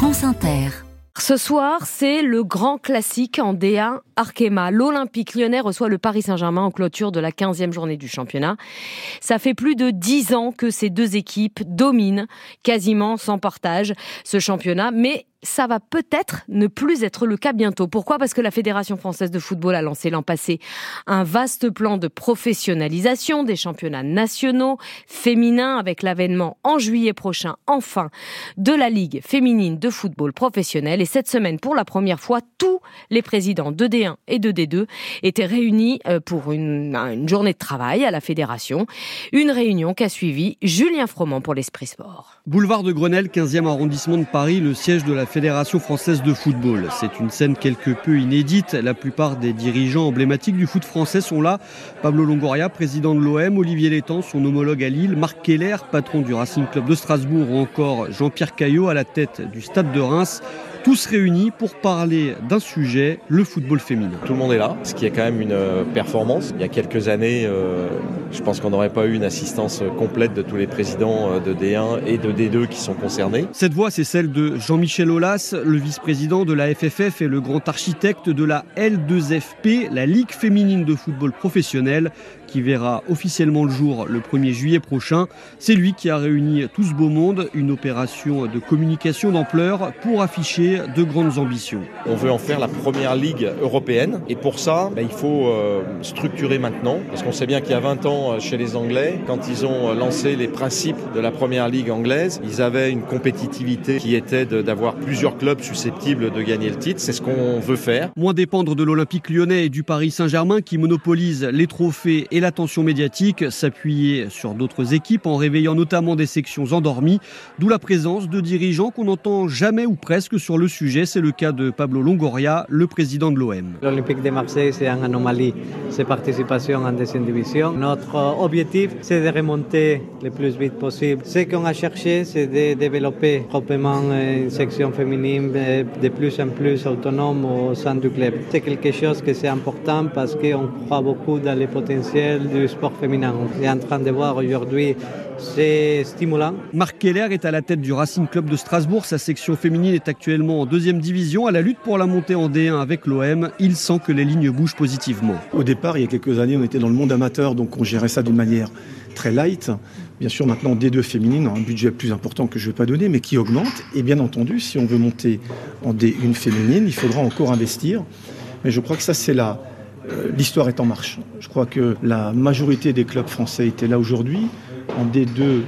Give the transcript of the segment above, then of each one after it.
France Inter. Ce soir, c'est le grand classique en D1 Arkema. L'Olympique lyonnais reçoit le Paris Saint-Germain en clôture de la 15e journée du championnat. Ça fait plus de 10 ans que ces deux équipes dominent quasiment sans partage ce championnat, mais ça va peut-être ne plus être le cas bientôt. Pourquoi? Parce que la Fédération française de football a lancé l'an passé un vaste plan de professionnalisation des championnats nationaux féminins avec l'avènement en juillet prochain, enfin, de la Ligue féminine de football professionnel. Et cette semaine, pour la première fois, tous les présidents de D1 et de D2 étaient réunis euh, pour une, journée de travail à la Fédération. Une réunion qu'a suivi Julien Froment pour l'Esprit Sport. Boulevard de Grenelle, 15e arrondissement de Paris, le siège de la Fédération française de football. C'est une scène quelque peu inédite. La plupart des dirigeants emblématiques du foot français sont là. Pablo Longoria, président de l'OM, Olivier Létang, son homologue à Lille, Marc Keller, patron du Racing Club de Strasbourg, ou encore Jean-Pierre Caillot à la tête du Stade de Reims tous réunis pour parler d'un sujet, le football féminin. Tout le monde est là, ce qui est quand même une euh, performance. Il y a quelques années, euh, je pense qu'on n'aurait pas eu une assistance complète de tous les présidents euh, de D1 et de D2 qui sont concernés. Cette voix, c'est celle de Jean-Michel Aulas, le vice-président de la FFF et le grand architecte de la L2FP, la Ligue féminine de football professionnel, qui verra officiellement le jour le 1er juillet prochain. C'est lui qui a réuni tout ce beau monde, une opération de communication d'ampleur pour afficher de grandes ambitions. On veut en faire la première ligue européenne et pour ça, ben, il faut euh, structurer maintenant parce qu'on sait bien qu'il y a 20 ans euh, chez les Anglais, quand ils ont euh, lancé les principes de la première ligue anglaise, ils avaient une compétitivité qui était d'avoir plusieurs clubs susceptibles de gagner le titre. C'est ce qu'on veut faire. Moins dépendre de l'Olympique lyonnais et du Paris Saint-Germain qui monopolise les trophées et l'attention médiatique, s'appuyer sur d'autres équipes en réveillant notamment des sections endormies, d'où la présence de dirigeants qu'on n'entend jamais ou presque sur le sujet. C'est le cas de Pablo Longoria, le président de l'OM. L'Olympique de Marseille, c'est une anomalie, ses participations en deuxième division. Notre objectif, c'est de remonter le plus vite possible. Ce qu'on a cherché, c'est de développer proprement une section féminine de plus en plus autonome au sein du club. C'est quelque chose que c'est important parce qu'on croit beaucoup dans le potentiel du sport féminin. On est en train de voir aujourd'hui, c'est stimulant. Marc Keller est à la tête du Racing Club de Strasbourg. Sa section féminine est actuellement en deuxième division. À la lutte pour la montée en D1 avec l'OM, il sent que les lignes bougent positivement. Au départ, il y a quelques années, on était dans le monde amateur, donc on gérait ça d'une manière très light. Bien sûr, maintenant, D2 féminine a un budget plus important que je ne vais pas donner, mais qui augmente. Et bien entendu, si on veut monter en D1 féminine, il faudra encore investir. Mais je crois que ça, c'est la, euh, l'histoire est en marche. Je crois que la majorité des clubs français étaient là aujourd'hui. En D2 euh,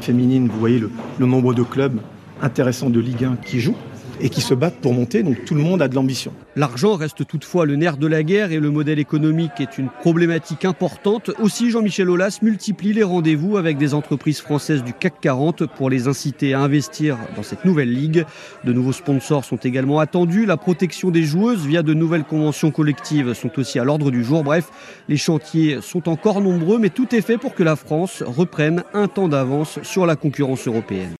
féminine, vous voyez le, le nombre de clubs intéressants de Ligue 1 qui jouent et qui se battent pour monter. Donc tout le monde a de l'ambition. L'argent reste toutefois le nerf de la guerre et le modèle économique est une problématique importante. Aussi, Jean-Michel Aulas multiplie les rendez-vous avec des entreprises françaises du CAC 40 pour les inciter à investir dans cette nouvelle ligue. De nouveaux sponsors sont également attendus. La protection des joueuses via de nouvelles conventions collectives sont aussi à l'ordre du jour. Bref, les chantiers sont encore nombreux, mais tout est fait pour que la France reprenne un temps d'avance sur la concurrence européenne.